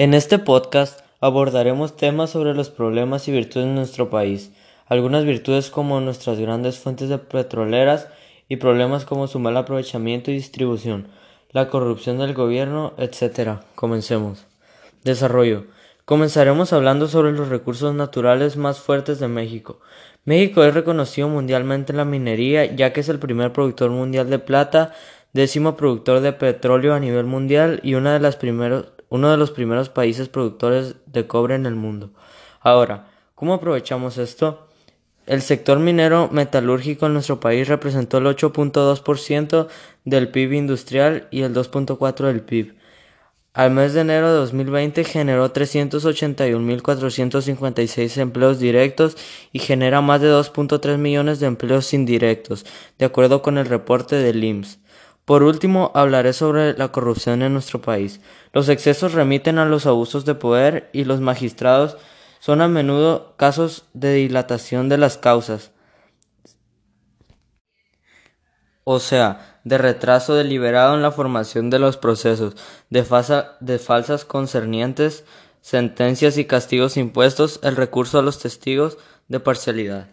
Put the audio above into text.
En este podcast abordaremos temas sobre los problemas y virtudes de nuestro país, algunas virtudes como nuestras grandes fuentes de petroleras y problemas como su mal aprovechamiento y distribución, la corrupción del gobierno, etc. Comencemos. Desarrollo. Comenzaremos hablando sobre los recursos naturales más fuertes de México. México es reconocido mundialmente en la minería ya que es el primer productor mundial de plata, décimo productor de petróleo a nivel mundial y una de las primeros uno de los primeros países productores de cobre en el mundo. Ahora, ¿cómo aprovechamos esto? El sector minero metalúrgico en nuestro país representó el 8.2% del PIB industrial y el 2.4% del PIB. Al mes de enero de 2020 generó 381.456 empleos directos y genera más de 2.3 millones de empleos indirectos, de acuerdo con el reporte del IMSS. Por último, hablaré sobre la corrupción en nuestro país. Los excesos remiten a los abusos de poder y los magistrados son a menudo casos de dilatación de las causas, o sea, de retraso deliberado en la formación de los procesos, de, falsas concernientes, sentencias y castigos impuestos, el recurso a los testigos de parcialidad.